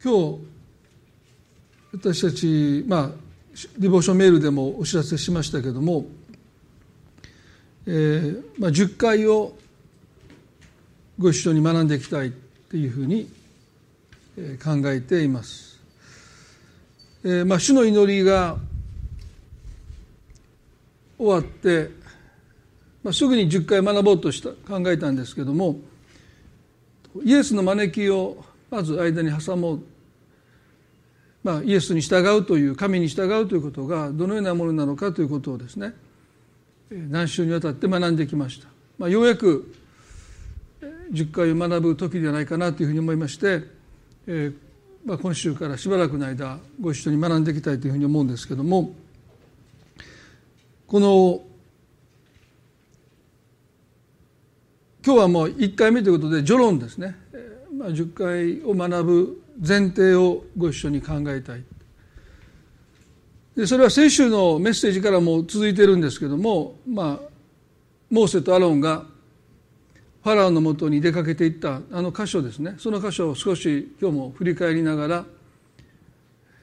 今日私たちまあリボーションメールでもお知らせしましたけども、えーまあ、10回をご一緒に学んでいきたいというふうに考えています。えーまあ、主の祈りが終わって、まあ、すぐに10回学ぼうとした考えたんですけどもイエスの招きをまず間に挟もう、まあ、イエスに従うという神に従うということがどのようなものなのかということをですね何週にわたって学んできました、まあ、ようやく10回を学ぶ時ではないかなというふうに思いまして、えまあ、今週からしばらくの間ご一緒に学んでいきたいというふうに思うんですけどもこの今日はもう1回目ということで序論ですね、まあ、10回を学ぶ前提をご一緒に考えたい。でそれは先週のメッセージからも続いてるんですけども、まあ、モーセとアロンがファラオのもとに出かけていったあの箇所ですね。その箇所を少し今日も振り返りながら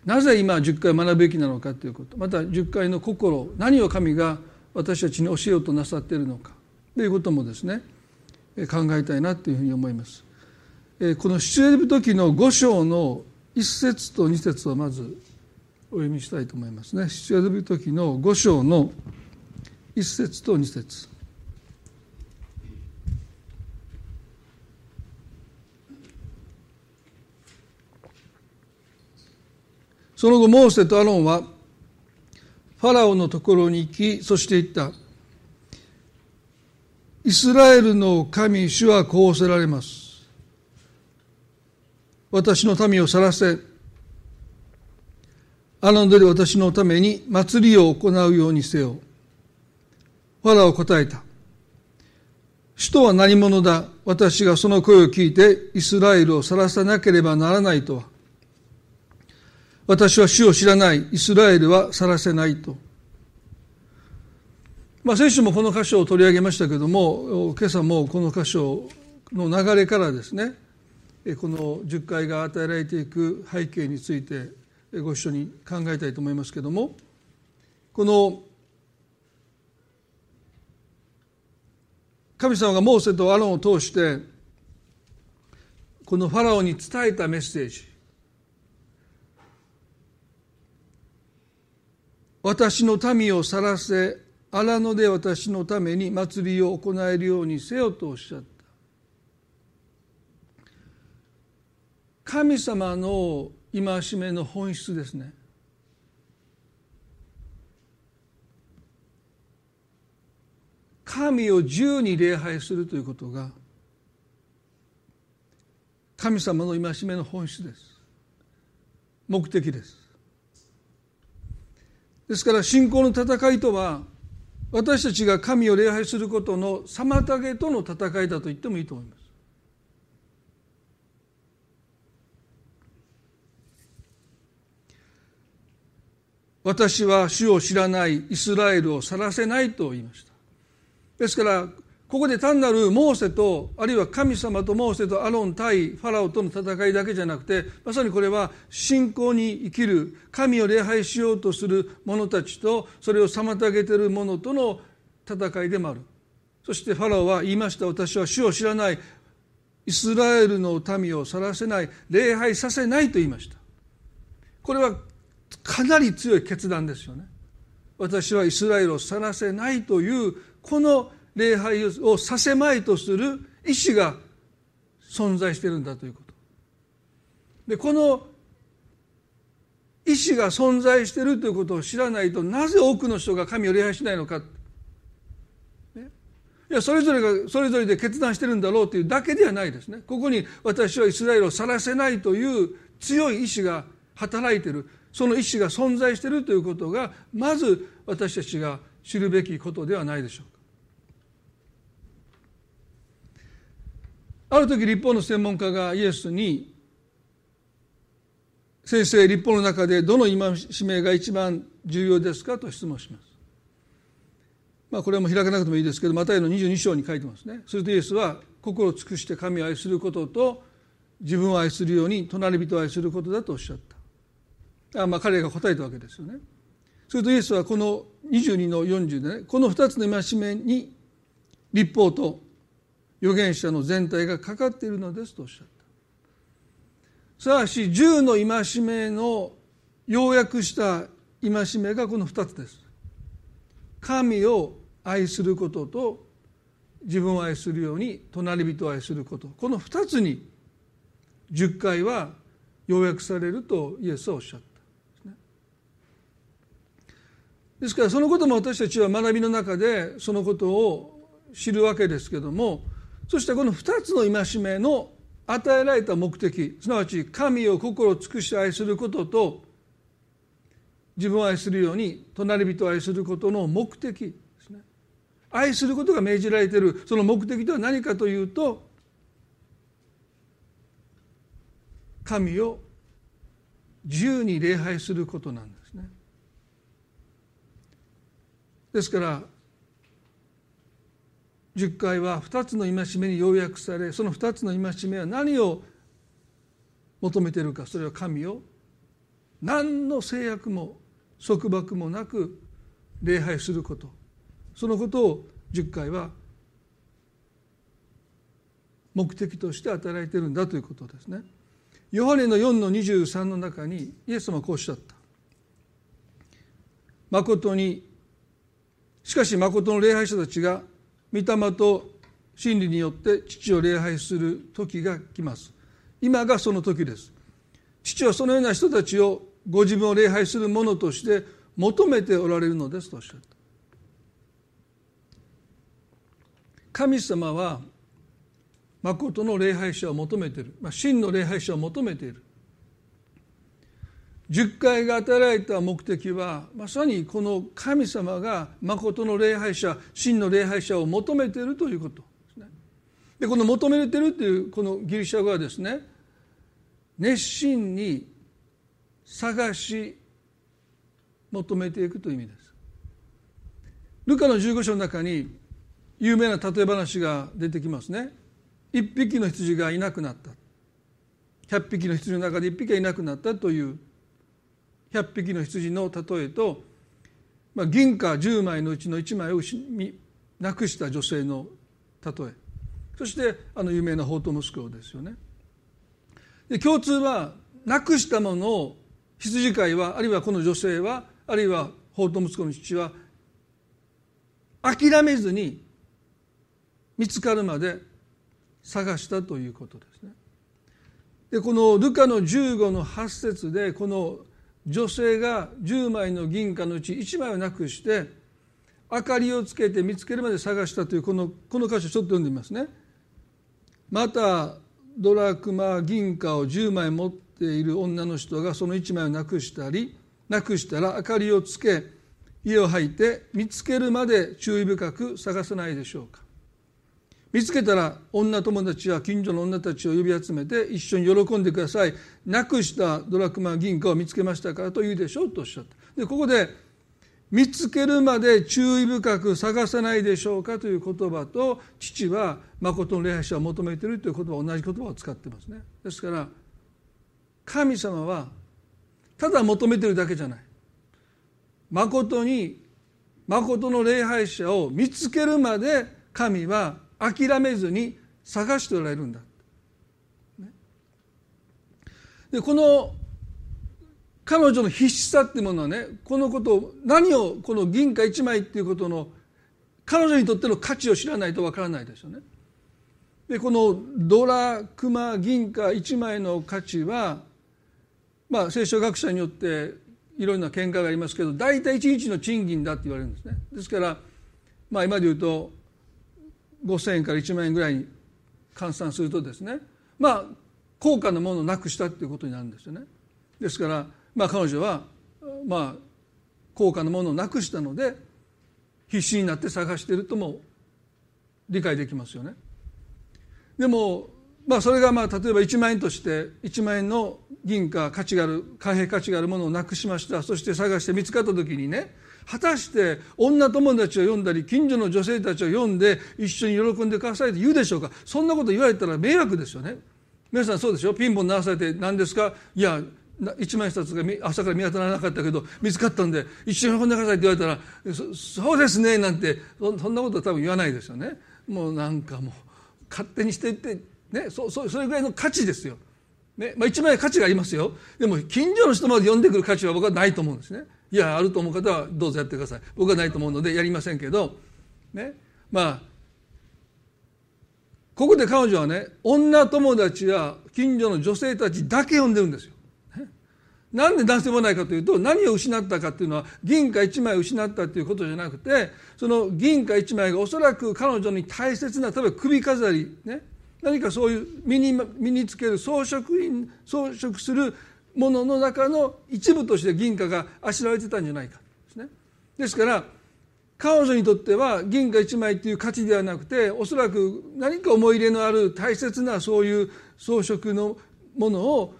なぜ今10回学ぶべきなのかということ。また10回の心何を神が私たちに教えようとなさっているのかということもですね考えたいなというふうに思います。この出エジプト記の5章の1節と2節をまずお読みしたいと思いますね。出エジプト記の5章の1節と2節。その後モーセとアロンはファラオのところに行きそして言った。イスラエルの神主はこうおせられます。私の民を去らせあので私のために祭りを行うようにせよ。ファラオ答えた。首都は何者だ？私がその声を聞いてイスラエルを去らさなければならないとは。私は主を知らない。イスラエルは去らせないと。まあ、先週もこの箇所を取り上げましたけども今朝もこの箇所の流れからですねこの10回が与えられていく背景についてご一緒に考えたいと思いますけれどもこの神様がモーセとアロンを通してこのファラオに伝えたメッセージ。私の民を去らせ荒野で私のために祭りを行えるようにせよとおっしゃった。神様の戒めの本質ですね。神を自由に礼拝するということが神様の戒めの本質です。目的です。ですから信仰の戦いとは私たちが神を礼拝することの妨げとの戦いだと言ってもいいと思います。私は主を知らないイスラエルを去らせないと言いました。ですからここで単なるモーセとあるいは神様とモーセとアロン対ファラオとの戦いだけじゃなくてまさにこれは信仰に生きる神を礼拝しようとする者たちとそれを妨げている者との戦いでもある。そしてファラオは言いました。私は主を知らない。イスラエルの民を去らせない。礼拝させないと言いました。これはかなり強い決断ですよね。私はイスラエルを去らせないというこの礼拝をさせまいとする意志が存在してるんだということ。でこの意志が存在しているということを知らないとなぜ多くの人が神を礼拝しないのか。いやそれぞれがそれぞれで決断してるんだろうというだけではないですね。ここに私はイスラエルを去らせないという強い意志が働いてる。その意志が存在しているということがまず私たちが知るべきことではないでしょうかある時立法の専門家がイエスに「先生立法の中でどの戒めが一番重要ですか?」と質問します。まあ、これはもう開かなくてもいいですけどマタイの22章に書いてますね。するとイエスは心を尽くして神を愛することと自分を愛するように隣人を愛することだとおっしゃったあまあ彼が答えたわけですよね。するとイエスはこの22の40でねこの2つの戒めに立法と預言者の全体がかかっているのですとおっしゃった。すなわち10の戒めの要約した戒めがこの2つです。神を愛することと自分を愛するように隣人を愛すること。この2つに10回は要約されるとイエスはおっしゃった。ですからそのことも私たちは学びの中でそのことを知るわけですけどもそしてこの2つの戒めの与えられた目的すなわち神を心尽くして愛することと自分を愛するように隣人を愛することの目的ですね。愛することが命じられている。その目的とは何かというと神を自由に礼拝することなんですねですから10回は2つの戒めに要約されその2つの戒めは何を求めているかそれは神を何の制約も束縛もなく礼拝することそのことを10回は目的として与えられてるんだということですね。ヨハネの4の23の中にイエス様はこうおっしゃった。誠にしかし誠の礼拝者たちが御霊と真理によって父を礼拝する時が来ます。今がその時です。父はそのような人たちをご自分を礼拝する者として求めておられるのですとおっしゃった。神様は誠の礼拝者を求めている、まあ、真の礼拝者を求めている。十回が与えられた目的はまさにこの神様が誠の礼拝者真の礼拝者を求めているということですね。でこの求めているというこのギリシャ語はですね熱心に探し求めていくという意味です。ルカの15章の中に有名な例え話が出てきますね。一匹の羊がいなくなった。100匹の羊の中で1匹がいなくなったという100匹の羊の例えと、まあ、銀貨10枚のうちの1枚をなくした女性の例えそしてあの有名な法と息子ですよね。で共通はなくしたものを羊飼いはあるいはこの女性はあるいは法と息子の父は諦めずに見つかるまで探したということですね。でこのルカの15の8節でこの女性が10枚の銀貨のうち1枚をなくして明かりをつけて見つけるまで探したというこのこの箇所ちょっと読んでみますね。またドラクマ銀貨を10枚持っている女の人がその1枚をなくしたりなくしたら明かりをつけ家を吐いて見つけるまで注意深く探さないでしょうか。見つけたら女友達や近所の女たちを呼び集めて一緒に喜んでください。なくしたドラクマ銀貨を見つけましたからと言うでしょうとおっしゃったでここで見つけるまで注意深く探さないでしょうかという言葉と父は誠の礼拝者を求めているという言葉同じ言葉を使ってますね。ですから神様はただ求めてるだけじゃない。誠に誠の礼拝者を見つけるまで神は諦めずに探しておられるんだ。でこの彼女の必死さっていうものはねこのことを何をこの銀貨1枚っていうことの彼女にとっての価値を知らないとわからないですよね。でこのドラクマ銀貨1枚の価値はまあ聖書学者によっていろんな見解がありますけど大体1日の賃金だって言われるんですね。ですからまあ今で言うと5,000円から1万円ぐらいに換算するとですねまあ高価なものをなくしたっていうことになるんですよね。ですからまあ彼女はまあ高価なものをなくしたので必死になって探しているとも理解できますよね。でもまあそれがまあ例えば1万円として1万円の銀貨価値がある貨幣価値があるものをなくしましたそして探して見つかった時にね果たして女友達を呼んだり近所の女性たちを呼んで一緒に喜んでくださいと言うでしょうか？そんなこと言われたら迷惑ですよね。皆さんそうでしょピンポン鳴らされて何ですか？いや一枚札が朝から見当たらなかったけど見つかったんで一緒に運んでくださいって言われたらそうですねなんてそんなことは多分言わないですよね。もうなんかもう勝手にしていってねそそそれぐらいの価値ですよ、ねまあ、一枚価値がありますよ。でも近所の人まで呼んでくる価値は僕はないと思うんですね。いやあると思う方はどうぞやってください。僕はないと思うのでやりませんけどね。まあここで彼女はね女友達や近所の女性たちだけ呼んでるんですよ。なんで男性もないかというと何を失ったかというのは銀貨1枚失ったということじゃなくてその銀貨1枚がおそらく彼女に大切な例えば首飾り、ね、何かそういう身に身につける装飾品装飾するものの中の一部として銀貨があしらわれてたんじゃないかですね。ですから彼女にとっては銀貨1枚という価値ではなくておそらく何か思い入れのある大切なそういう装飾のものを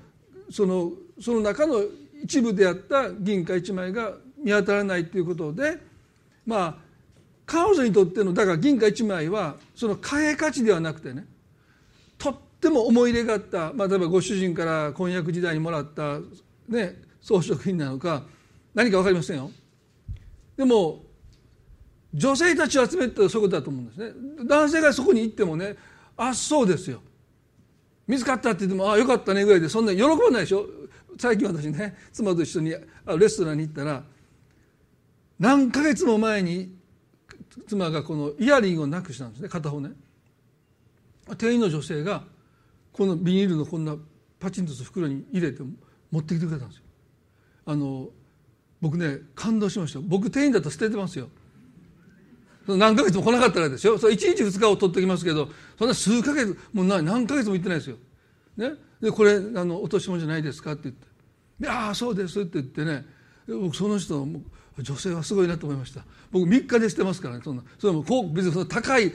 そのその中の一部であった銀貨1枚が見当たらないということでまあ彼女にとってのだから銀貨1枚はその貨幣価値ではなくてねても思い入れがあった、まあ、例えばご主人から婚約時代にもらった、ね、装飾品なのか何か分かりませんよ。でも女性たちを集めてそういうことだと思うんですね。男性がそこに行ってもねあそうですよ。見つかったって言ってもあよかったねぐらいでそんな喜ばないでしょ。最近私ね妻と一緒にレストランに行ったら何ヶ月も前に妻がこのイヤリングをなくしたんですね片方ね。店員の女性がこのビニールのこんなパチンとした袋に入れて持ってきてくれたんですよ。あの僕ね感動しました。僕店員だと捨ててますよ。何ヶ月も来なかったらですよ。それ1日2日を取ってきますけどそんな数ヶ月もう何ヶ月も行ってないですよ。ね、でこれあの落とし物じゃないですかって言って「でああそうです」って言ってね。僕その人女性はすごいなと思いました。僕3日で捨てますからねそんな。それもこう別にその高い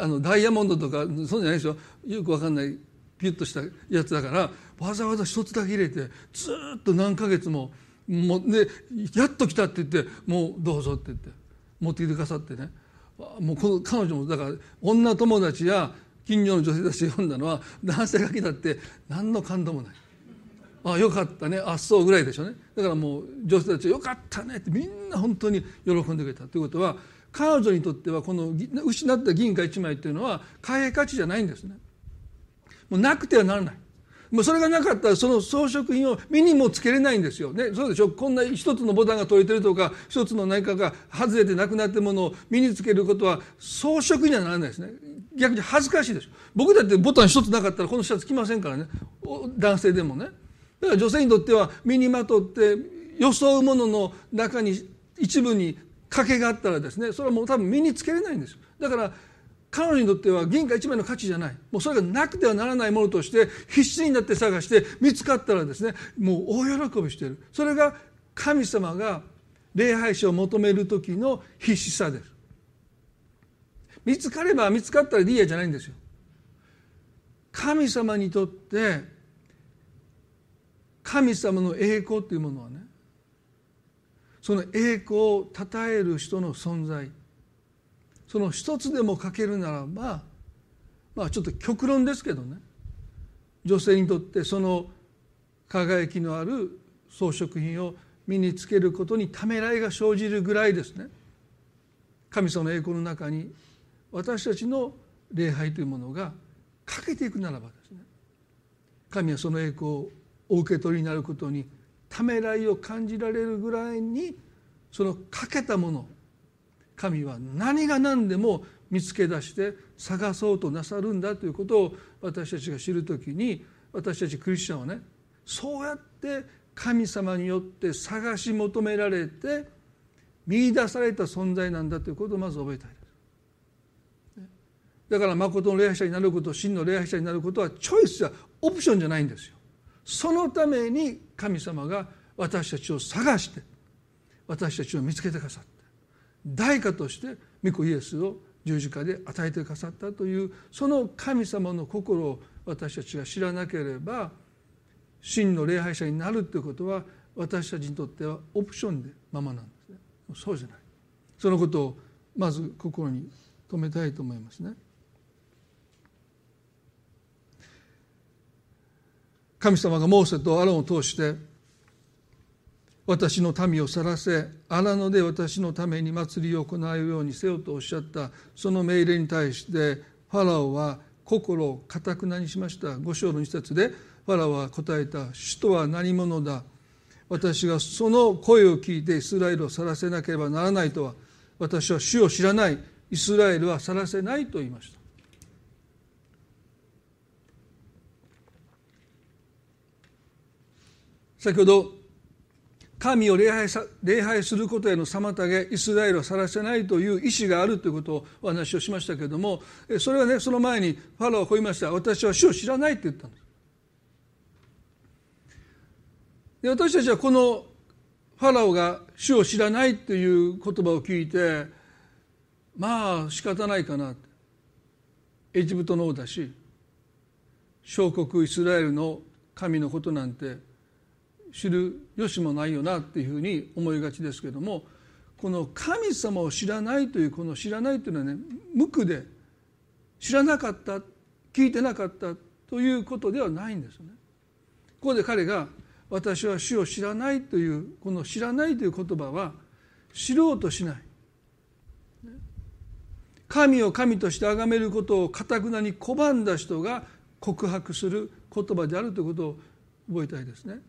あのダイヤモンドとかそうじゃないでしょよくわかんないピュッとしたやつだからわざわざ一つだけ入れてずっと何ヶ月ももうでやっと来たって言って「もうどうぞ」って言って持ってきてくださってね。もうこの彼女もだから女友達や近所の女性たち読んだのは男性が来たって何の感動もない。あよかったね。あっそうぐらいでしょうね。だからもう女性たちはよかったねってみんな本当に喜んでくれたということは彼女にとってはこの失った銀貨1枚っていうのは貨幣価値じゃないんですね。もうなくてはならない。もうそれがなかったらその装飾品を身にもつけれないんですよ。ねそうでしょ？こんな一つのボタンが取れてるとか一つの何かが外れてなくなってるものを身につけることは装飾にはならないですね。逆に恥ずかしいでしょ。僕だってボタン一つなかったらこのシャツ着ませんからね。男性でもね。だから女性にとっては身にまとって装うものの中に一部に賭けがあったらですねそれはもう多分身につけれないんですよ。だから彼女にとっては銀貨一枚の価値じゃない。もうそれがなくてはならないものとして必死になって探して見つかったらですねもう大喜びしている。それが神様が礼拝者を求める時の必死さです。見つかれば見つかったらいいやじゃないんですよ。神様にとって神様の栄光というものはねその栄光を称える人の存在。その一つでも欠けるならばまあちょっと極論ですけどね。女性にとってその輝きのある装飾品を身につけることにためらいが生じるぐらいですね。神様の栄光の中に私たちの礼拝というものが欠けていくならばですね。神はその栄光をお受け取りになることにためらいを感じられるぐらいにその欠けたもの神は何が何でも見つけ出して探そうとなさるんだということを私たちが知る時に私たちクリスチャンはねそうやって神様によって探し求められて見出された存在なんだということをまず覚えたいです。だから誠の礼拝者になること真の礼拝者になることはチョイスやオプションじゃないんですよ。そのために神様が私たちを探して私たちを見つけてくださった。代価として御子イエスを十字架で与えてくださったというその神様の心を私たちが知らなければ真の礼拝者になるということは私たちにとってはオプションでままなんですね。そうじゃない。そのことをまず心に留めたいと思いますね。神様がモーセとアロンを通して私の民を去らせ荒野で私のために祭りを行うようにせよとおっしゃったその命令に対してファラオは心をかたくなにしました。五章の一節でファラオは答えた「主とは何者だ。私がその声を聞いてイスラエルを去らせなければならないとは私は主を知らない。イスラエルは去らせない」と言いました。先ほど神を礼拝さ礼拝することへの妨げイスラエルを去らせないという意思があるということをお話をしましたけれどもそれはねその前にファラオはこう言いました私は主を知らないって言ったんですで私たちはこのファラオが主を知らないという言葉を聞いてまあ仕方ないかなエジプトの王だし小国イスラエルの神のことなんて知る由もないよなっていうふうに思いがちですけどもこの神様を知らないというこの知らないというのはね無垢で知らなかった聞いてなかったということではないんですね。ここで彼が「私は主を知らない」というこの「知らない」という言葉は知ろうとしない神を神として崇めることをかたくなに拒んだ人が告白する言葉であるということを覚えたいですね。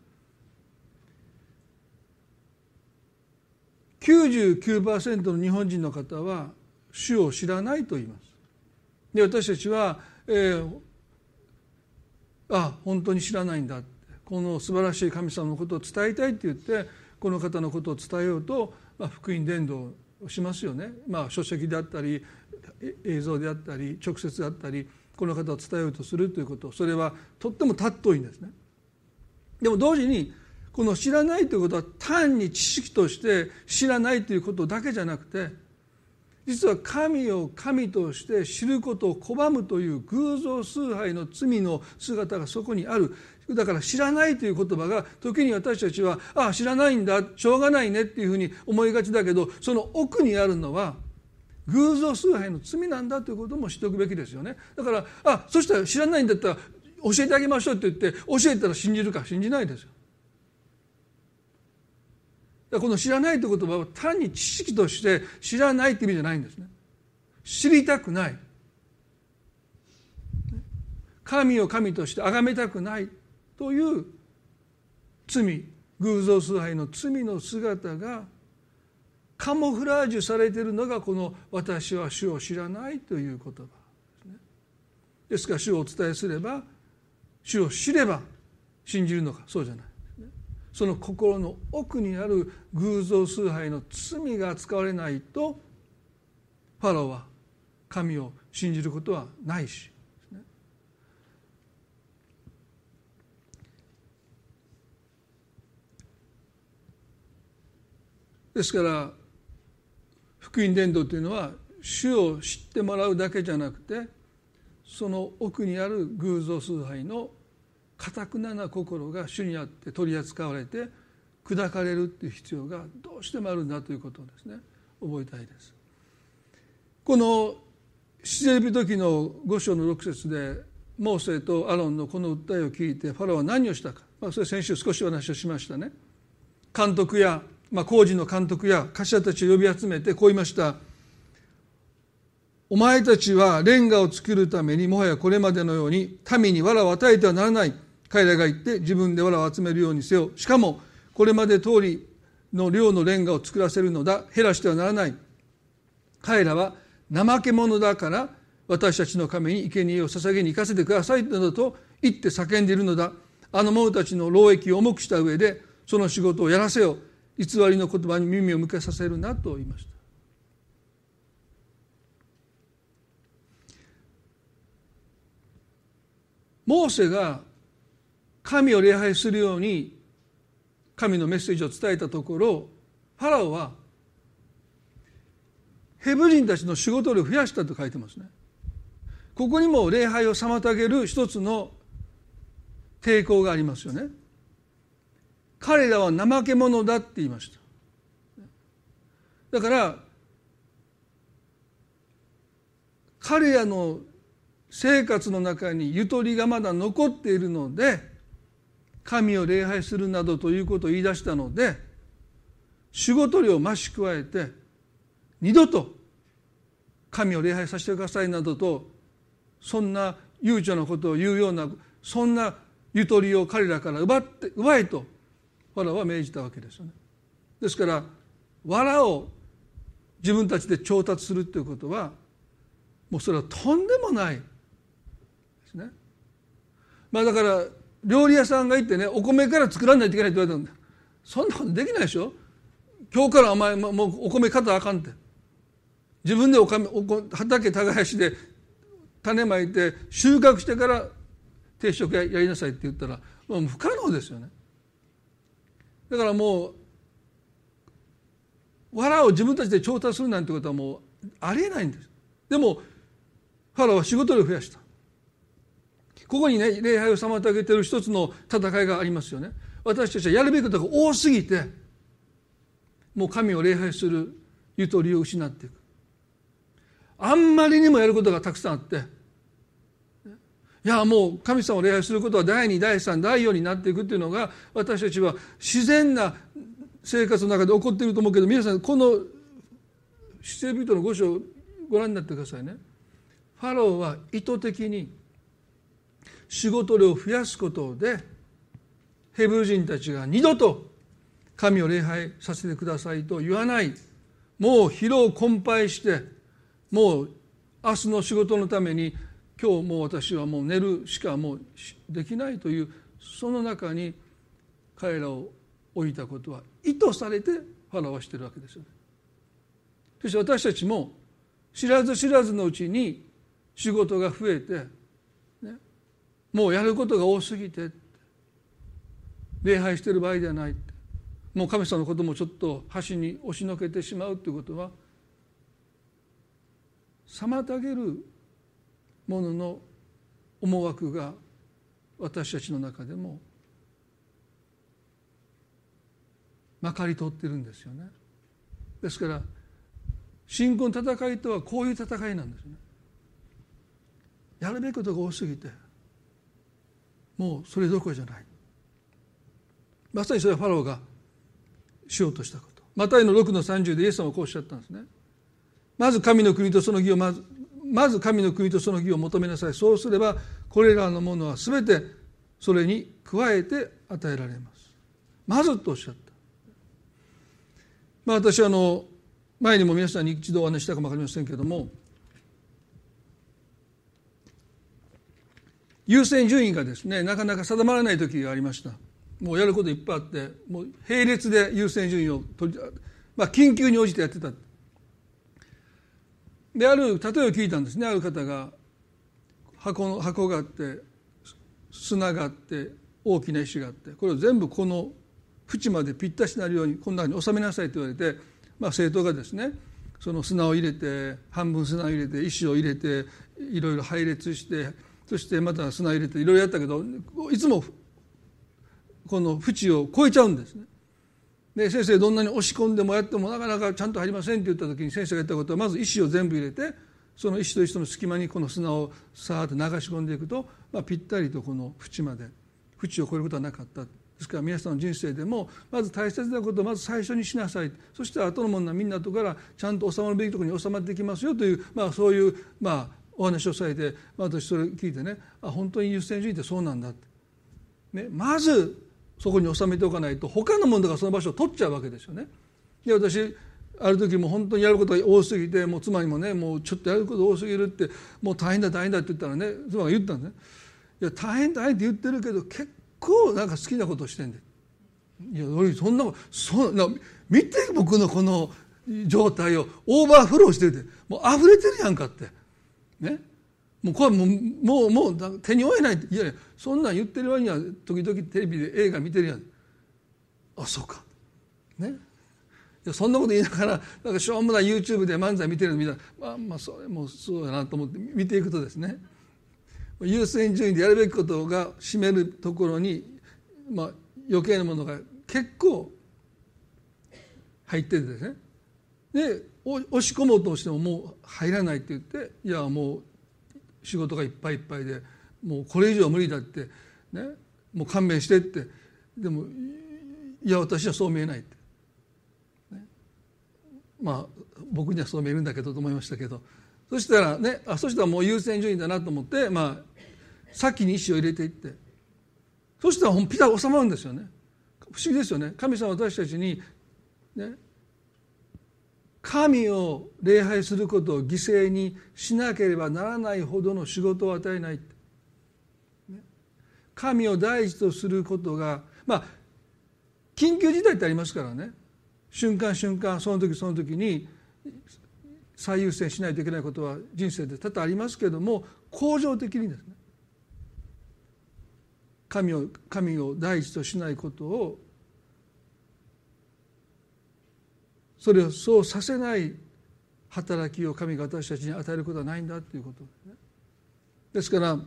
99%の日本人の方は主を知らないと言います。で私たちは、えー、あ本当に知らないんだこの素晴らしい神様のことを伝えたいって言ってこの方のことを伝えようと、まあ、福音伝道をしますよね、まあ、書籍であったり映像であったり直接であったりこの方を伝えようとするということそれはとっても尊いんですね。でも同時にこの知らないということは単に知識として知らないということだけじゃなくて実は神を神として知ることを拒むという偶像崇拝の罪の姿がそこにある。だから知らないという言葉が時に私たちはああ知らないんだしょうがないねっていうふうに思いがちだけどその奥にあるのは偶像崇拝の罪なんだということも知っておくべきですよね。だからあそしたら知らないんだったら教えてあげましょうって言って教えたら信じるか信じないですよ。この知らないという言葉は単に知識として知らないって意味じゃないんですね知りたくない神を神として崇めたくないという罪偶像崇拝の罪の姿がカモフラージュされているのがこの「私は主を知らない」という言葉ですね。ですから主をお伝えすれば主を知れば信じるのかそうじゃない。その心の奥にある偶像崇拝の罪が扱われないとファラオは神を信じることはないし。ですから福音伝道というのは主を知ってもらうだけじゃなくてその奥にある偶像崇拝のかたくなな心が主にあって取り扱われて砕かれるっていう必要がどうしてもあるんだということをですね覚えたいです。この出エビ時の五章の六節でモーセとアロンのこの訴えを聞いてファラオは何をしたか、まあ、それ先週少しお話をしましたね。監督や、まあ、工事の監督や頭たちを呼び集めてこう言いました。お前たちはレンガを作るためにもはやこれまでのように民に藁を与えてはならない。彼らが言って自分で藁を集めるようにせよ。しかもこれまで通りの量のレンガを作らせるのだ。減らしてはならない。彼らは怠け者だから私たちの神に生贄を捧げに行かせてくださいなどと言って叫んでいるのだ。あの者たちの労役を重くした上でその仕事をやらせよ。偽りの言葉に耳を向けさせるなと言いました。モーセが神を礼拝するように神のメッセージを伝えたところファラオはヘブ人たちの仕事量を増やしたと書いてますね。ここにも礼拝を妨げる一つの抵抗がありますよね。彼らは怠け者だって言いました。だから彼らの生活の中にゆとりがまだ残っているので神を礼拝するなどということを言い出したので仕事量を増し加えて二度と神を礼拝させてくださいなどとそんな悠長なことを言うようなそんなゆとりを彼らから奪って奪えとファラは命じたわけですよね。ですから藁を自分たちで調達するということはもうそれはとんでもないですね。まあだから料理屋さんが行ってねお米から作らないといけないって言われたんだ。そんなことできないでしょ？今日からお前もうお米買ったらあかんって。自分でお米お畑耕しで種まいて収穫してから定食やりなさいって言ったらもう不可能ですよね。だからもう藁を自分たちで調達するなんてことはもうありえないんです。でもファラは仕事量増やした。ここにね礼拝を妨げている一つの戦いがありますよね私たちはやるべきことが多すぎてもう神を礼拝するゆとりを失っていくあんまりにもやることがたくさんあっていやもう神様を礼拝することは第2第3第4になっていくっていうのが私たちは自然な生活の中で起こっていると思うけど皆さんこの出エ人の五章ご覧になってくださいね。ファローは意図的に仕事量を増やすことでヘブル人たちが二度と神を礼拝させてくださいと言わないもう疲労困憊してもう明日の仕事のために今日もう私はもう寝るしかもうできないというその中に彼らを置いたことは意図されてファラオはしているわけですよね。そして私たちも知らず知らずのうちに仕事が増えてもうやることが多すぎて礼拝してる場合ではないもう神様のこともちょっと端に押しのけてしまうということは妨げるものの思惑が私たちの中でもまかり通ってるんですよね。ですから信仰の戦いとはこういう戦いなんですね。やるべきことが多すぎてもうそれどころじゃない。まさにそれはファローがしようとしたこと。マタイの6の30でイエス様はこうおっしゃったんですね。まず神の国とその義をまずまず神の国とその義を求めなさい。そうすればこれらのものは全てそれに加えて与えられます。まずとおっしゃった。まあ私はあの前にも皆さんに一度お話したかも分かりませんけれども優先順位がですねなかなか定まらない時がありました。もうやることいっぱいあってもう並列で優先順位を取り、まあ、緊急に応じてやってた。である例えを聞いたんですね。ある方が箱の箱があって砂があって大きな石があってこれを全部この縁までぴったしになるようにこんなふうに収めなさいと言われて、まあ、生徒がですねその砂を入れて半分砂を入れて石を入れていろいろ配列してそしてまた砂入れていろいろやったけどいつもこの縁を超えちゃうんですね。で先生どんなに押し込んでもやってもなかなかちゃんと入りませんって言った時に先生が言ったことはまず石を全部入れてその石と石との隙間にこの砂をさーっと流し込んでいくと、まあ、ぴったりとこの縁まで縁を超えることはなかったですから皆さんの人生でもまず大切なことをまず最初にしなさいそして後のものはみんなとからちゃんと収まるべきところに収まっていきますよという、まあ、そういう、まあ、お話をされて私それ聞いてねあ本当に優先順位ってそうなんだって、ね、まずそこに収めておかないと他のものがその場所を取っちゃうわけですよね。で私ある時も本当にやることが多すぎてもう妻にもねもうちょっとやること多すぎるってもう大変だ大変だって言ったらね妻が言ったんですね。いや大変大変って言ってるけど結構なんか好きなことしてんでいや俺そんなそんな見て僕のこの状態をオーバーフローしててもう溢れてるやんかって。ね。もうこれもうもうもう手に負えない。いやいやそんなん言ってる割には時々テレビで映画見てるやん。あそうか。ね。いやそんなこと言いながらなんかしょうもない YouTube で漫才見てるの見たらまあまあそれもそうやなと思って見ていくとですね。優先順位でやるべきことが占めるところに、まあ、余計なものが結構入っててですね。で押し込もうとしてももう入らないって言っていやもう仕事がいっぱいいっぱいでもうこれ以上は無理だってねもう勘弁してってでもいや私はそう見えないって、まあ僕にはそう見えるんだけどと思いましたけど。そしたらねあそしたらもう優先順位だなと思ってまあ先に石を入れていって。そしたらピタッ収まるんですよね。不思議ですよね。神様私たちにね神を礼拝することを犠牲にしなければならないほどの仕事を与えない。神を第一とすることがまあ緊急事態ってありますからね。瞬間瞬間その時その時に最優先しないといけないことは人生で多々ありますけれども恒常的にですね。神を神を第一としないことをそれをそうさせない働きを神が私たちに与えることはないんだということですね。ですから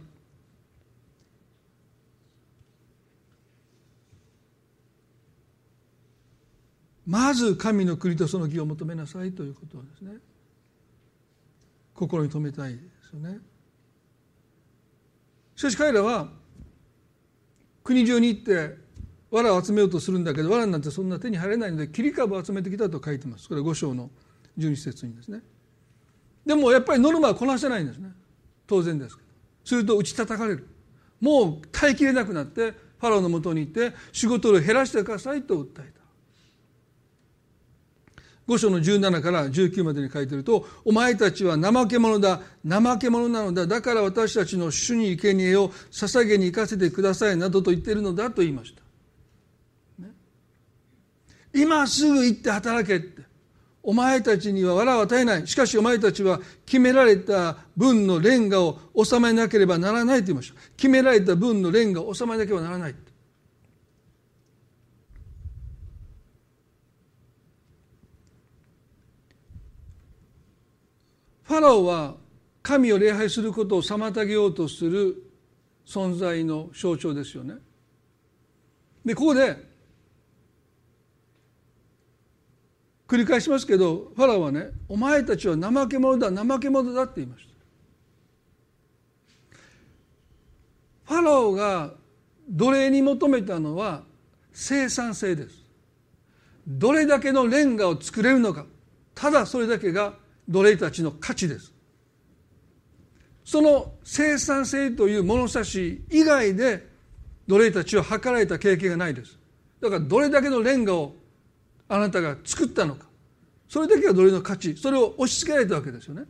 まず神の国とその義を求めなさいということですね心に留めたいですよねしかし彼らは国中に行って藁を集めようとするんだけど藁なんてそんな手に入れないので切り株を集めてきたと書いてます。これ五章の12節にですね。でもやっぱりノルマはこなせないんですね。当然ですけど。すると打ち叩かれる。もう耐えきれなくなってファラオのもとに行って仕事を減らしてくださいと訴えた。5章の17から19までに書いてると「お前たちは怠け者だ。怠け者なのだ。だから私たちの主に生贄を捧げに行かせてください」などと言っているのだと言いました。今すぐ行って働けって。お前たちには藁を与えない。しかしお前たちは決められた分のレンガを収めなければならないと言いました。決められた分のレンガを収めなければならないファラオは神を礼拝することを妨げようとする存在の象徴ですよね。でここで繰り返しますけどファラオはね「お前たちは怠け者だ怠け者だ」って言いました。ファラオが奴隷に求めたのは生産性です。どれだけのレンガを作れるのかただそれだけが奴隷たちの価値ですその生産性という物差し以外で奴隷たちを図られた経験がないですだからどれだけのレンガをあなたが作ったのか。それだけが奴隷の価値。それを押し付けられたわけですよね。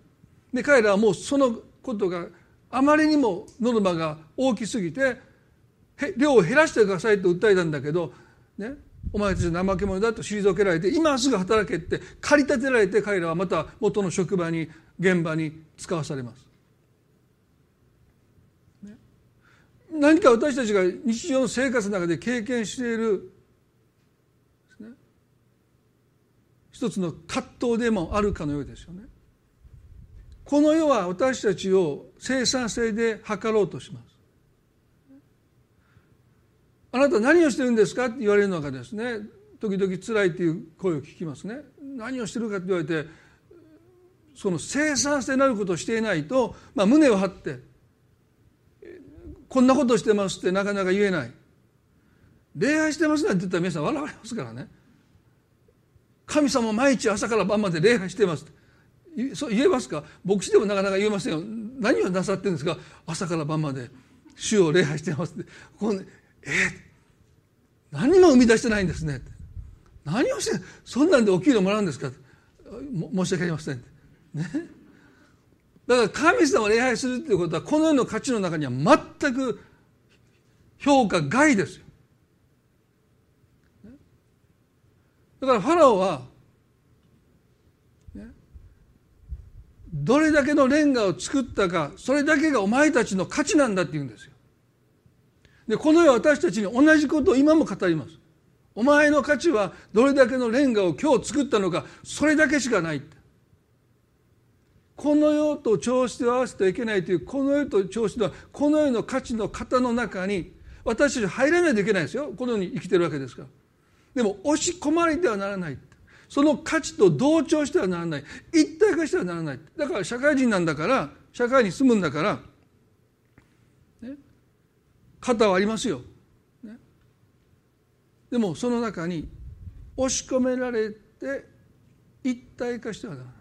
で彼らはもうそのことがあまりにもノルマが大きすぎて量を減らしてくださいと訴えたんだけどねお前たち怠け者だと退けられて今すぐ働けって駆り立てられて彼らはまた元の職場に現場に使わされます。何か私たちが日常の生活の中で経験している一つの葛藤でもあるかのようですよね。この世は私たちを生産性で測ろうとします。あなた何をしてるんですかって言われるのがですね時々辛いっていう声を聞きますね何をしてるかって言われてその生産性なることをしていないと、まあ、胸を張ってこんなことしてますってなかなか言えない礼拝してますなんて言ったら皆さん笑われますからね神様毎日朝から晩まで礼拝してます。そう言えますか？牧師でもなかなか言えませんよ。何をなさってるんですか？朝から晩まで主を礼拝してますって。このえ何も生み出してないんですね。何をしてそんなんでお給料もらうんですか？申し訳ありません。ね？だから神様を礼拝するということはこの世の価値の中には全く評価外ですよ。だからファラオはどれだけのレンガを作ったかそれだけがお前たちの価値なんだって言うんですよ。でこの世は私たちに同じことを今も語ります。お前の価値はどれだけのレンガを今日作ったのかそれだけしかないこの世と調子を合わせてはいけないというこの世と調子ではこの世の価値の型の中に私たち入らないといけないですよ。この世に生きてるわけですから。でも押し込まれてはならない。その価値と同調してはならない。一体化してはならない。だから社会人なんだから社会に住むんだから型はありますよ。でもその中に押し込められて一体化してはならない。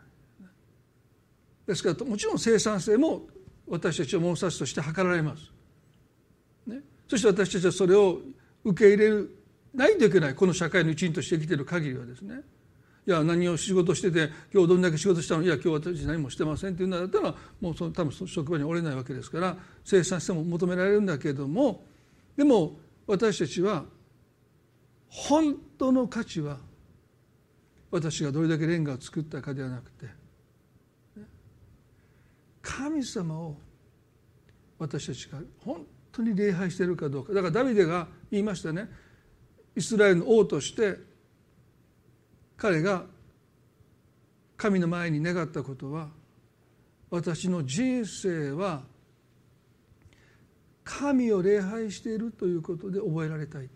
ですからもちろん生産性も私たちは物差しとして測られます、ね、そして私たちはそれを受け入れる。ないといけないこの社会の一員として生きてる限りはですね。いや何を仕事してて今日どんだけ仕事したの？いや今日私何もしてませんっていうのだったらもうその多分その職場におれないわけですから生産性も求められるんだけれどもでも私たちは本当の価値は私がどれだけレンガを作ったかではなくて神様を私たちが本当に礼拝しているかどうか。だからダビデが言いましたね。イスラエルの王として彼が神の前に願ったことは私の人生は神を礼拝しているということで覚えられたい。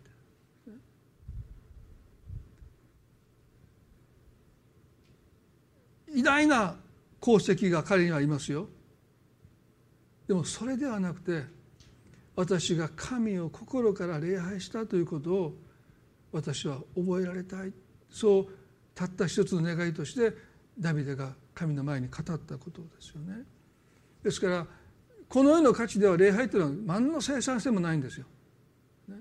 偉大な功績が彼にはありますよ。でもそれではなくて私が神を心から礼拝したということを私は覚えられたい。そうたった一つの願いとしてダビデが神の前に語ったことですよね。ですからこの世の価値では礼拝というのは何の生産性もないんですよ、ね、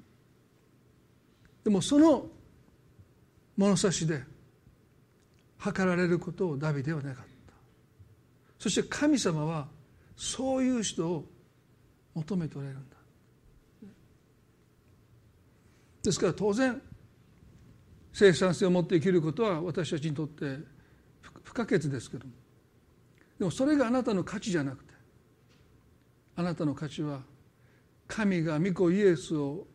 でもその物差しで測られることをダビデは願った。そして神様はそういう人を求めておられるんだ。ですから当然生産性を持って生きることは私たちにとって不可欠ですけどもでもそれがあなたの価値じゃなくてあなたの価値は神が御子イエスを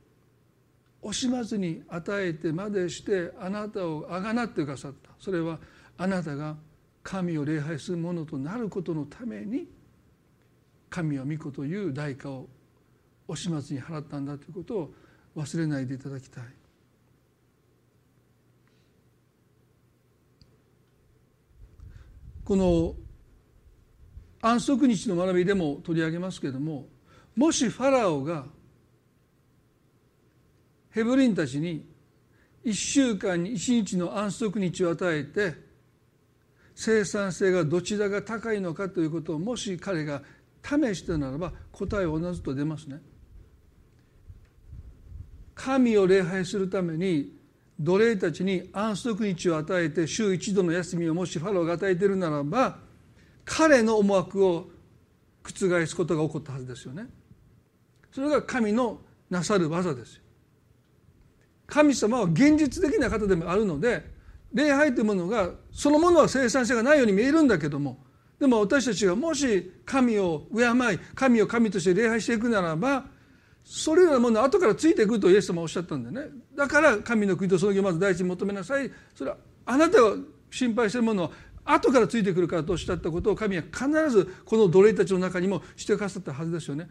惜しまずに与えてまでしてあなたをあがなってくださったそれはあなたが神を礼拝するものとなることのために神は御子という代価を惜しまずに払ったんだということを忘れないでいただきたい。この安息日の学びでも取り上げますけれどももしファラオがヘブリンたちに1週間に1日の安息日を与えて生産性がどちらが高いのかということをもし彼が試したならば答えは同じと出ますね。神を礼拝するために奴隷たちに安息日を与えて週一度の休みをもしファローが与えているならば彼の思惑を覆すことが起こったはずですよね。それが神のなさる技ですよ。神様は現実的な方でもあるので礼拝というものがそのものは生産性がないように見えるんだけどもでも私たちがもし神を敬い神を神として礼拝していくならばそれらのものは後からついていくとイエス様はおっしゃったんでね。だから神の国とその義をまず第一に求めなさい。それはあなたが心配しているものは後からついてくるからとおっしゃったことを神は必ずこの奴隷たちの中にもしてくださったはずですよね。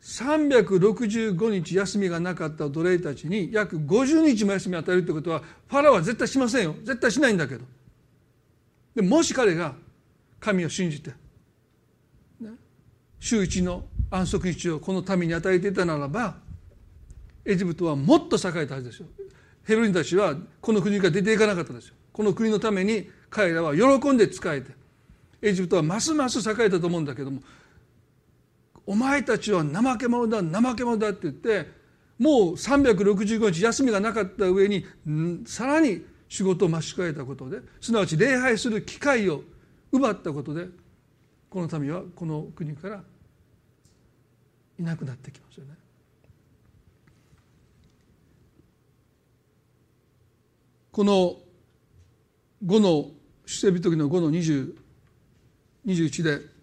365日休みがなかった奴隷たちに約50日も休みを与えるということはファラオは絶対しませんよ。絶対しないんだけど。でもし彼が神を信じて、ね、週一の安息日をこの民に与えていたならばエジプトはもっと栄えたはずですよ。ヘブリンたちはこの国から出ていかなかったですよ。この国のために彼らは喜んで仕えてエジプトはますます栄えたと思うんだけどもお前たちは怠け者だ怠け者だって言ってもう365日休みがなかった上にさらに仕事を増し加えたことですなわち礼拝する機会を奪ったことでこの民はこの国からいなくなってきますよね。この5の出世人の5の2021で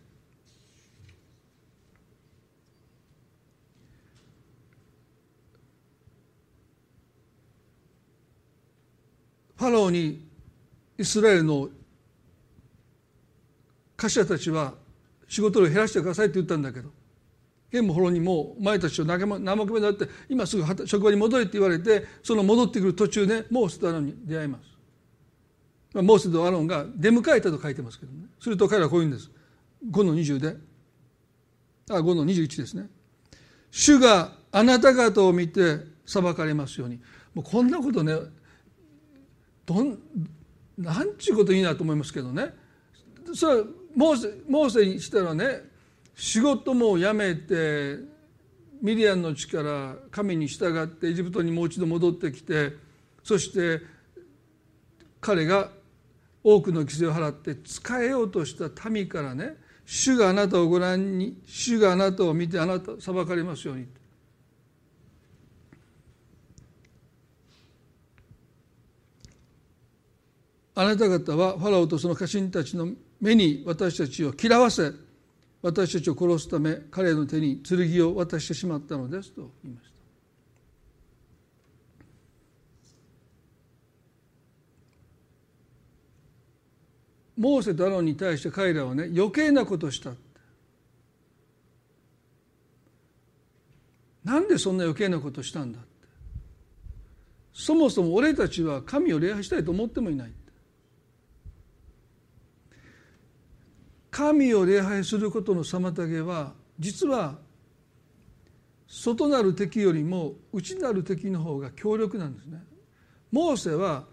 ファラオにイスラエルの頭たちは仕事量減らしてくださいって言ったんだけどゲンもホロにもお前たちを怠け者だって今すぐ職場に戻れって言われてその戻ってくる途中でモーセとアロンに出会います。モーセとアロンが出迎えたと書いてますけどね。すると彼らはこう言うんです。5の20で。あ5の21ですね。主があなた方を見て裁かれますように。もうこんなことねどんなんちゅうこといいなと思いますけどね。それはモーセモーセにしたらね仕事も辞めてミリアンの力神に従ってエジプトにもう一度戻ってきてそして彼が多くの犠牲を払って仕えようとした民からね主があなたをご覧に主があなたを見てあなた裁かれますように。あなた方はファラオとその家臣たちの目に私たちを嫌わせ私たちを殺すため彼の手に剣を渡してしまったのですと言いました。モーセとアロンに対して彼らはね余計なことしたなんでそんな余計なことしたんだって。そもそも俺たちは神を礼拝したいと思ってもいない。神を礼拝することの妨げは実は外なる敵よりも内なる敵の方が強力なんですね。モーセは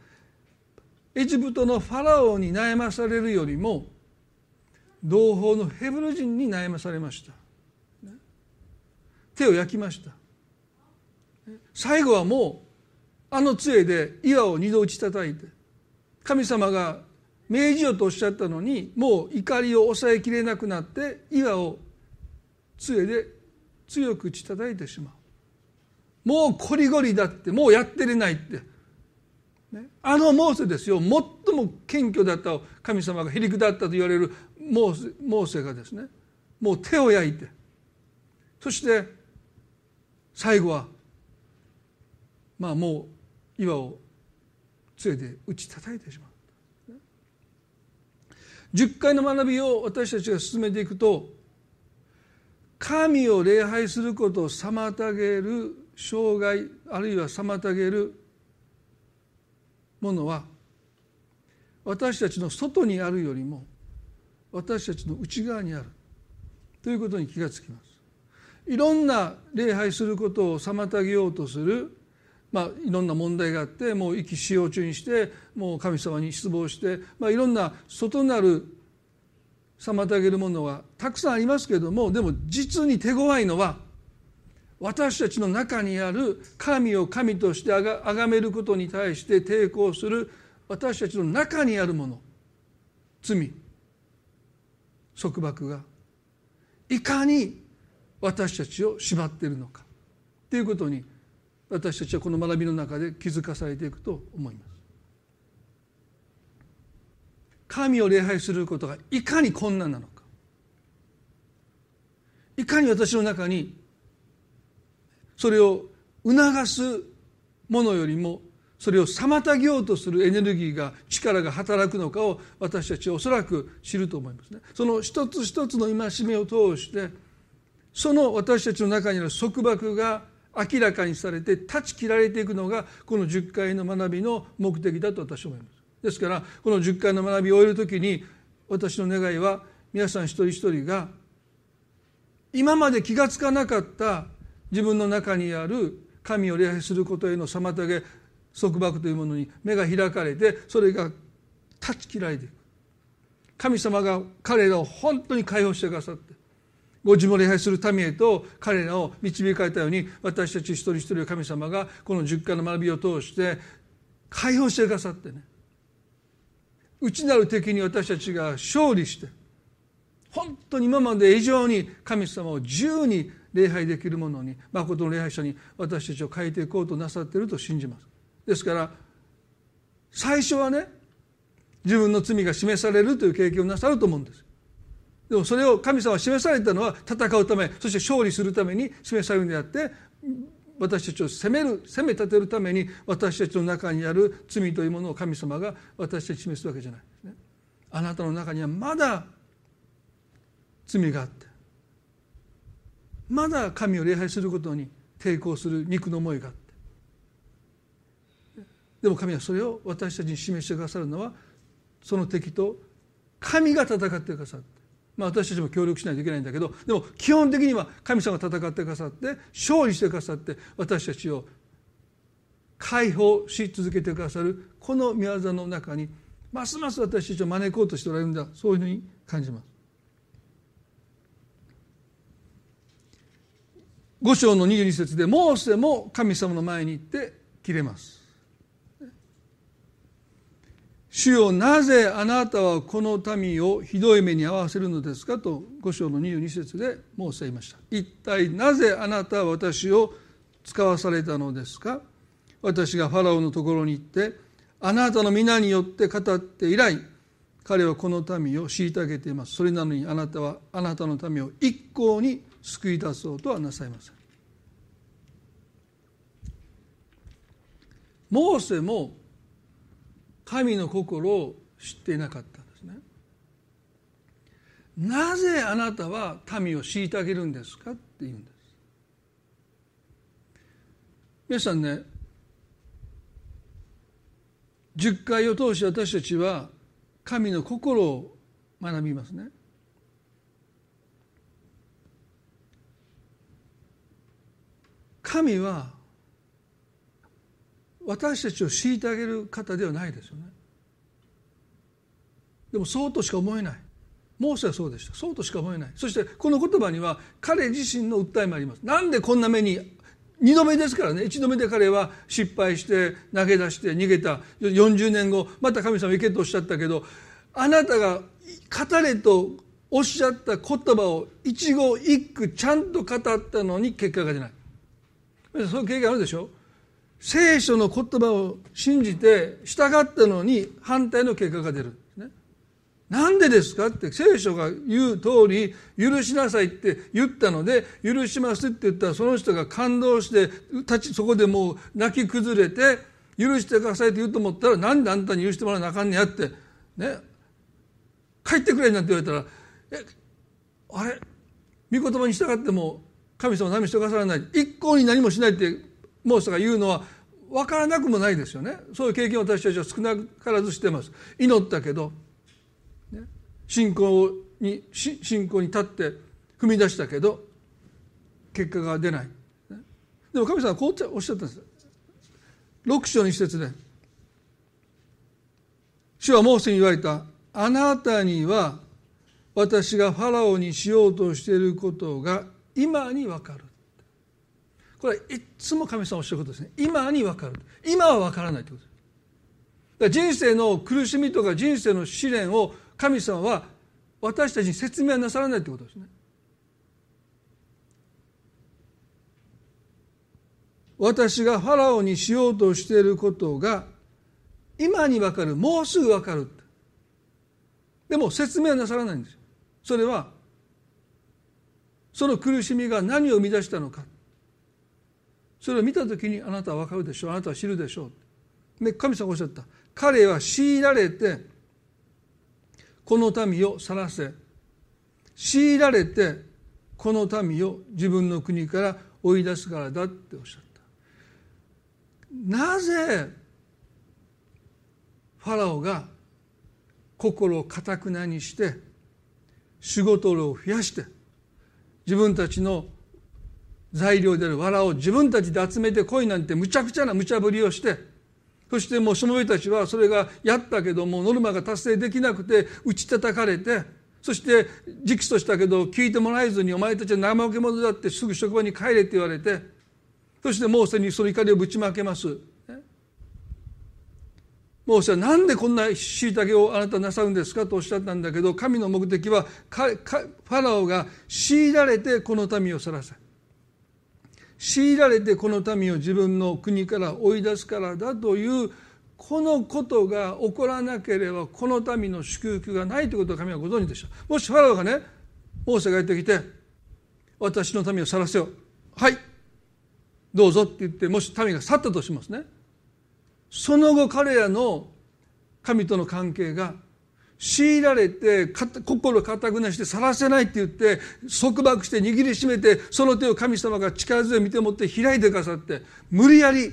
エジプトのファラオに悩まされるよりも同胞のヘブル人に悩まされました。手を焼きました。最後はもうあの杖で岩を二度打ち叩いて神様が命じよとおっしゃったのにもう怒りを抑えきれなくなって岩を杖で強く打ち叩いてしまう。もうこりごりだってもうやってれないって。ね、あのモーセですよ。最も謙虚だった神様がへりくだったと言われるモーセモーセがですね。もう手を焼いて。そして最後はまあもう岩を杖で打ち叩いてしまう。10回の学びを私たちが進めていくと神を礼拝することを妨げる障害あるいは妨げるものは私たちの外にあるよりも私たちの内側にある。ということに気がつきます。いろんな礼拝することを妨げようとするまあ、いろんな問題があってもう意気使用中にしてもう神様に失望して、まあ、いろんな外なる妨げるものはたくさんありますけれどもでも実に手強いのは私たちの中にある神を神としてあが崇めることに対して抵抗する私たちの中にあるもの罪束縛がいかに私たちを縛っているのかということに私たちはこの学びの中で気づかされていくと思います。神を礼拝することがいかに困難なのかいかに私の中にそれを促すものよりもそれを妨げようとするエネルギーが力が働くのかを私たちはおそらく知ると思いますね。その一つ一つの戒めを通してその私たちの中にある束縛が明らかにされて断ち切られていくのがこの10回の学びの目的だと私は思います。ですからこの10回の学びを終える時に私の願いは皆さん一人一人が今まで気が付かなかった自分の中にある神を礼拝することへの妨げ束縛というものに目が開かれてそれが断ち切られていく神様が彼らを本当に解放してくださってご自分を礼拝する民へと彼らを導かれたように私たち一人一人を神様がこの十回の学びを通して解放してくださってね。内なる敵に私たちが勝利して本当に今まで以上に神様を自由に礼拝できるものに誠の礼拝者に私たちを変えていこうとなさっていると信じます。ですから最初はね自分の罪が示されるという経験をなさると思うんです。でもそれを神様は示されたのは戦うためそして勝利するために示されるんであって私たちを責める責め立てるために私たちの中にある罪というものを神様が私たちに示すわけじゃないね。あなたの中にはまだ罪があってまだ神を礼拝することに抵抗する肉の思いがあってでも神はそれを私たちに示してくださるのはその敵と神が戦ってくださって、まあ、私たちも協力しないといけないんだけどでも基本的には神様が戦ってくださって勝利してくださって私たちを解放し続けてくださるこの御業の中にますます私たちを招こうとしておられるんだそういうふうに感じます。五章の22節でモーセも神様の前に行って切れます。主よなぜあなたはこの民をひどい目に遭わせるのですかと五章の22節で申せ言いました。一体なぜあなたは私を使わされたのですか？私がファラオのところに行ってあなたの皆によって語って以来彼はこの民を虐げています。それなのにあなたはあなたの民を一向に救い出そうとはなさいません。モーセも神の心を知っていなかったんですね。なぜあなたは民を虐げるんですかって言うんです。皆さんね10回を通して私たちは神の心を学びますね。神は私たちを虐げる方ではないですよね。でもそうとしか思えない。モーセはそうでした。そうとしか思えない。そしてこの言葉には彼自身の訴えもあります。なんでこんな目に2度目ですからね。1度目で彼は失敗して投げ出して逃げた。40年後また神様行けとおっしゃったけどあなたが語れとおっしゃった言葉を一語一句ちゃんと語ったのに結果が出ない。そういう経験あるでしょ？聖書の言葉を信じて従ったのに反対の結果が出る、ね、なんでですかって聖書が言う通り許しなさいって言ったので許しますって言ったらその人が感動して立ちそこでもう泣き崩れて許してくださいって言うと思ったらなんであんたに許してもらわなあかんねやってね。帰ってくれなんて言われたらえあれ？御言葉に従っても神様何もしてくださらない。一向に何もしないってモーセが言うのは分からなくもないですよね。そういう経験を私たちは少なからずしてます。祈ったけど、ね、信仰に信仰に立って踏み出したけど結果が出ない、ね、でも神様はこうおっしゃったんです。6章の一節で主はモーセに言われた。あなたには私がファラオにしようとしていることが今に分かる。これはいつも神様おっしゃることですね。今に分かる。今は分からないということです。人生の苦しみとか人生の試練を神様は私たちに説明はなさらないということですね。私がファラオにしようとしていることが今に分かる。もうすぐ分かる。でも説明はなさらないんですそれはその苦しみが何を生み出したのか。それを見た時にあなたは分かるでしょう。あなたは知るでしょう。で神様おっしゃった。彼は強いられてこの民を去らせ強いられてこの民を自分の国から追い出すからだっておっしゃった。なぜファラオが心をかたくなにして仕事量を増やして自分たちの材料である藁を自分たちで集めてこいなんてむちゃくちゃな無茶ぶりをしてそしてもうしもべたちはそれがやったけどもノルマが達成できなくて打ち叩かれてそして直訴したけど聞いてもらえずにお前たちは怠け者だってすぐ職場に帰れって言われてそしてモーセにその怒りをぶちまけます。モーセは何でこんな虐げをあなたなさるんですかとおっしゃったんだけど神の目的はファラオが強いられてこの民を去らせ強いられてこの民を自分の国から追い出すからだというこのことが起こらなければこの民の祝福がないということを神はご存知でした。もしファラオがねモーセがやってきて私の民を去らせよう。はい。どうぞって言ってもし民が去ったとしますね。その後彼らの神との関係が強いられて心固くなしてさらせないって言って束縛して握りしめてその手を神様が力強い見てもって開いてくださって無理やり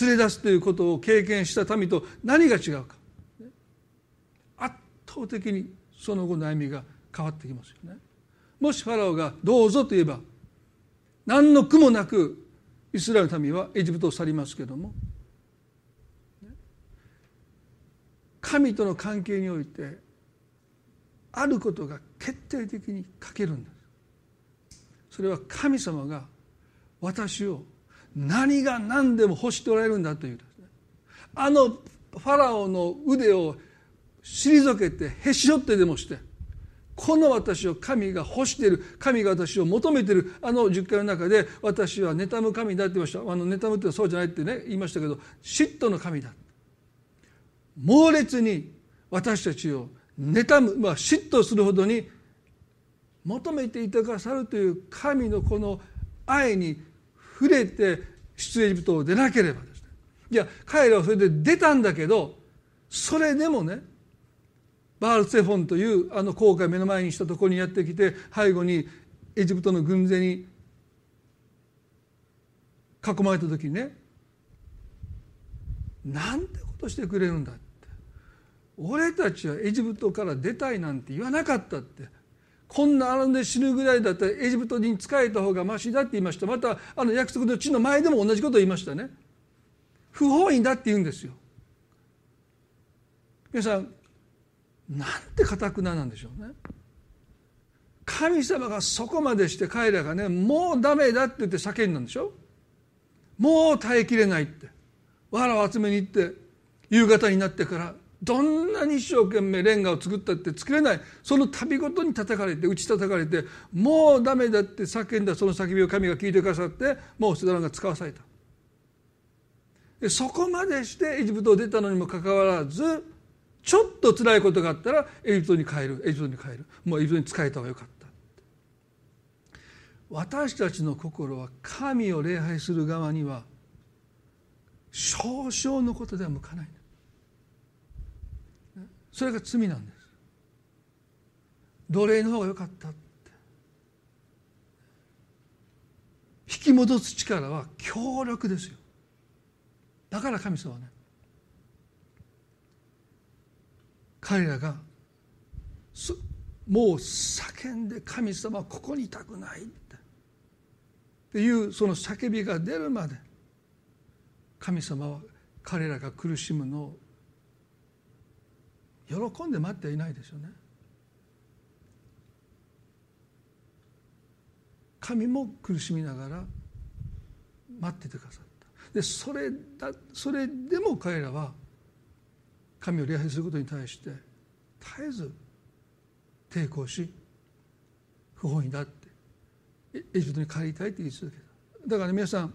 連れ出すということを経験した民と何が違うか。圧倒的にその後の歩みが変わってきますよね。もしファラオがどうぞと言えば何の苦もなくイスラエルの民はエジプトを去りますけども神との関係においてあることが決定的に欠けるんですそれは神様が私を何が何でも欲しておられるんだというですね。あのファラオの腕を退けてへし折ってでもしてこの私を神が欲している神が私を求めているあの十回の中で私は妬む神だって言いました。あの妬むってそうじゃないってね言いましたけど嫉妬の神だ猛烈に私たちを妬む、まあ、嫉妬するほどに求めていてくださるという神のこの愛に触れて出エジプトを出なければですね。いや彼らはそれで出たんだけどそれでもねバールツェフォンというあの航海目の前にしたところにやってきて背後にエジプトの軍勢に囲まれた時にねなんてことしてくれるんだって。俺たちはエジプトから出たいなんて言わなかったって。こんな荒んで死ぬぐらいだったらエジプトに仕えた方がましだって言いました。またあの約束の地の前でも同じことを言いましたね。不本意だって言うんですよ。皆さんなんてかたくななんでしょうね。神様がそこまでして彼らがねもうダメだって言って叫んだんでしょ。もう耐えきれないって。藁を集めに行って夕方になってからどんなに一生懸命レンガを作ったって作れない。その度ごとに叩かれて打ち叩かれてもうダメだって叫んだその叫びを神が聞いてくださってもうセダランが使わされた。でそこまでしてエジプトを出たのにもかかわらずちょっと辛いことがあったらエジプトに帰るエジプトに帰る。もうエジプトに仕えた方がよかった私たちの心は神を礼拝する側には少々のことでは向かない。それが罪なんです。奴隷の方が良かったって。引き戻す力は強力ですよ。だから神様はね彼らがもう叫んで神様はここにいたくないっていうその叫びが出るまで神様は彼らが苦しむのを喜んで待っていないですよね。神も苦しみながら待っててくださったでそれだそれでも彼らは神を礼拝することに対して絶えず抵抗し不本意だってエジプトに帰りたいって言い続けただから、ね、皆さん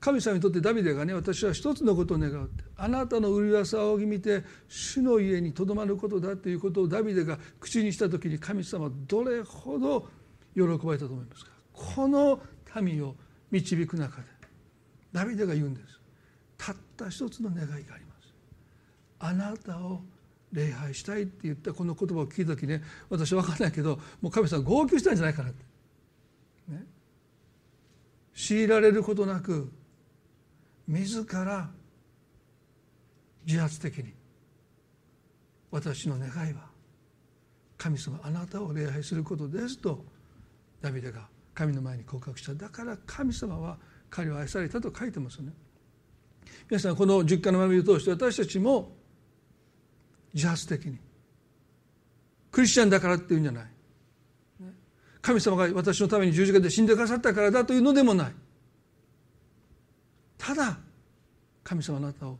神様にとってダビデがね私は一つのことを願うって。あなたの麗さを見て主の家にとどまることだということをダビデが口にした時に神様はどれほど喜ばれたと思いますか。この民を導く中でダビデが言うんです。たった一つの願いがあります。あなたを礼拝したいって言ったこの言葉を聞いた時ね私は分かんないけどもう神様号泣したんじゃないかなって、ね、強いられることなく自ら自発的に私の願いは神様あなたを礼拝することですとダビデが神の前に告白した。だから神様は彼を愛されたと書いてますよね。皆さんこの十回の学びを通して私たちも自発的にクリスチャンだからっていうんじゃない。神様が私のために十字架で死んでくださったからだというのでもない。ただ神様あなたを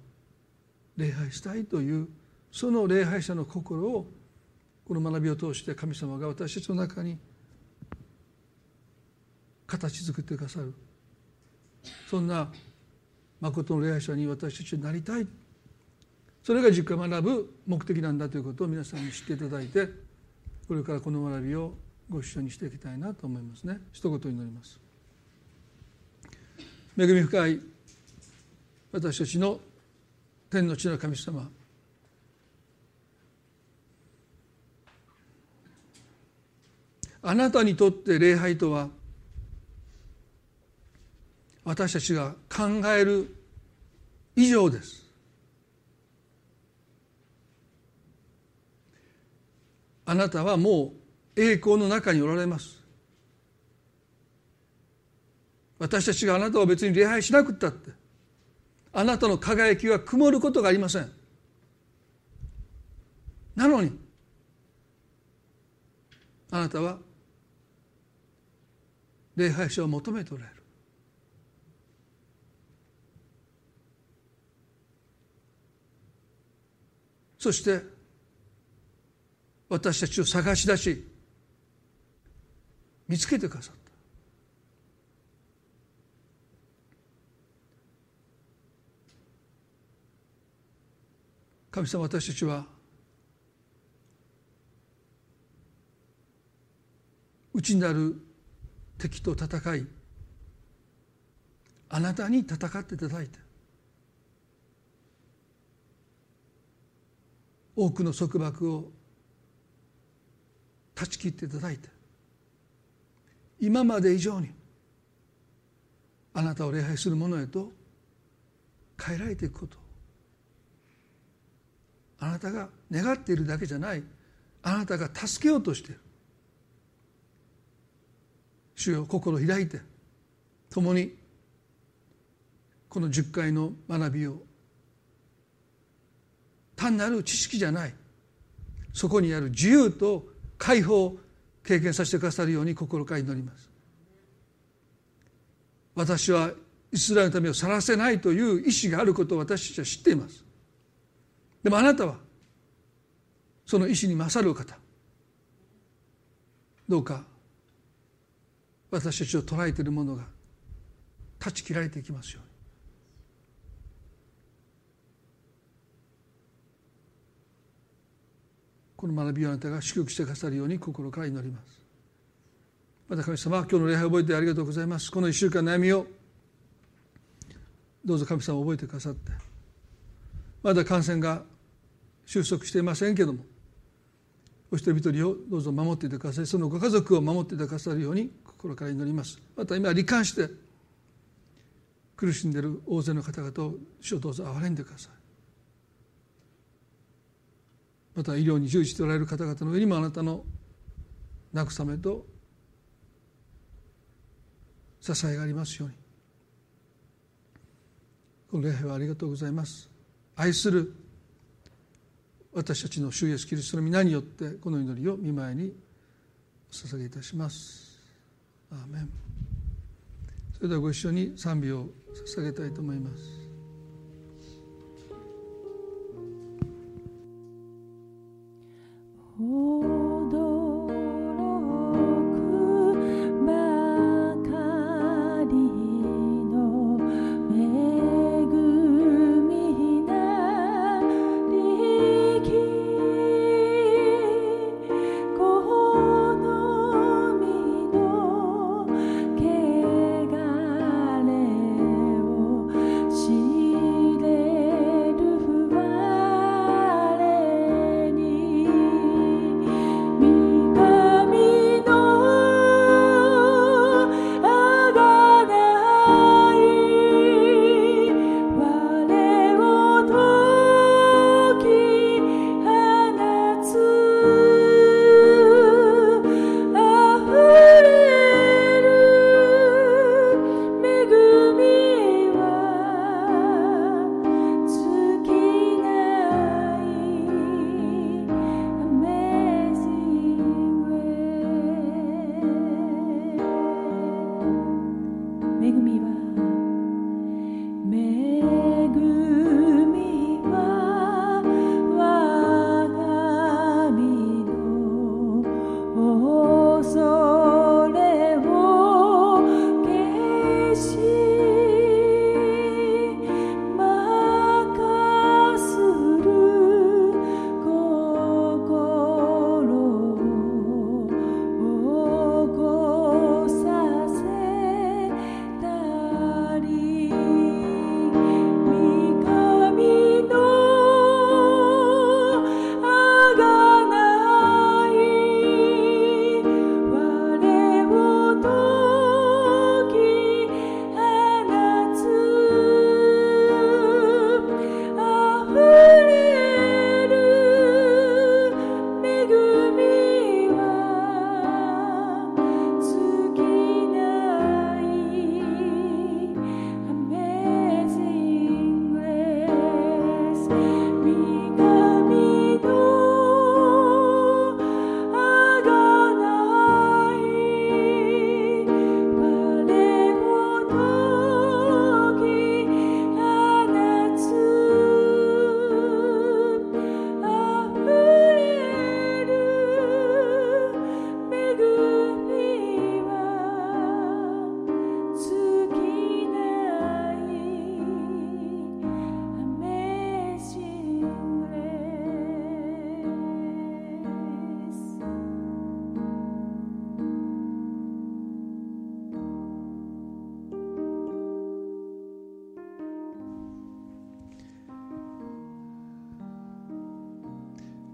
礼拝したいというその礼拝者の心をこの学びを通して神様が私たちの中に形作ってくださる。そんな誠の礼拝者に私たちになりたい。それが実家学ぶ目的なんだということを皆さんに知っていただいてこれからこの学びをご一緒にしていきたいなと思いますね。一言祈ります。恵み深い私たちの天の地の神様。あなたにとって礼拝とは私たちが考える以上です。あなたはもう栄光の中におられます。私たちがあなたを別に礼拝しなくったって。あなたの輝きは曇ることがありません。なのにあなたは礼拝者を求めておられる。そして私たちを探し出し見つけてくださった。神様私たちは内なる敵と戦いあなたに戦っていただいて多くの束縛を断ち切っていただいて今まで以上にあなたを礼拝する者へと変えられていくこと。あなたが願っているだけじゃない。あなたが助けようとしている。主よ心を開いて共にこの10回の学びを単なる知識じゃない。そこにある自由と解放を経験させてくださるように心から祈ります。私はイスラエルのためを去らせないという意志があることを私たちは知っています。でもあなたはその意志に勝る方。どうか私たちを捉えているものが断ち切られていきますように。この学びをあなたが祝福してくださるように心から祈ります。また神様今日の礼拝を覚えてありがとうございます。この1週間悩みをどうぞ神様覚えてくださって。まだ感染が収束していませんけどもお一人一人をどうぞ守っていてください。そのご家族を守っていてくださるように心から祈ります。また今罹患して苦しんでいる大勢の方々を主をどうぞ憐れんでください。また医療に従事しておられる方々の上にもあなたの慰めと支えがありますように。この礼拝はありがとうございます。愛する私たちの主イエスキリストの皆によってこの祈りを見舞いに捧げいたします。アーメン。それではご一緒に賛美を捧げたいと思います。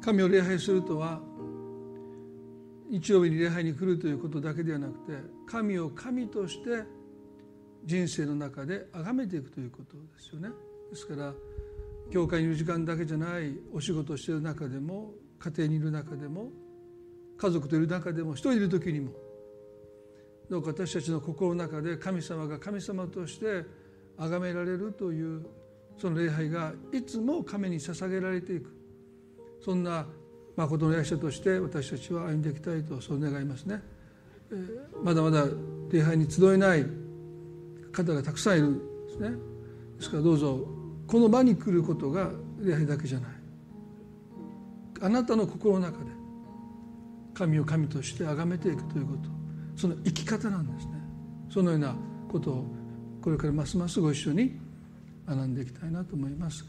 神を礼拝するとは日曜日に礼拝に来るということだけではなくて神を神として人生の中で崇めていくということですよね。ですから教会にいる時間だけじゃないお仕事をしている中でも家庭にいる中でも家族といる中でも一人いる時にもどうか私たちの心の中で神様が神様として崇められるというその礼拝がいつも神に捧げられていくそんな誠の役者として私たちは歩んでいきたいとそう願いますね。まだまだ礼拝に集えない方がたくさんいるんですね。ですからどうぞこの場に来ることが礼拝だけじゃないあなたの心の中で神を神として崇めていくということその生き方なんですねそのようなことをこれからますますご一緒に学んでいきたいなと思います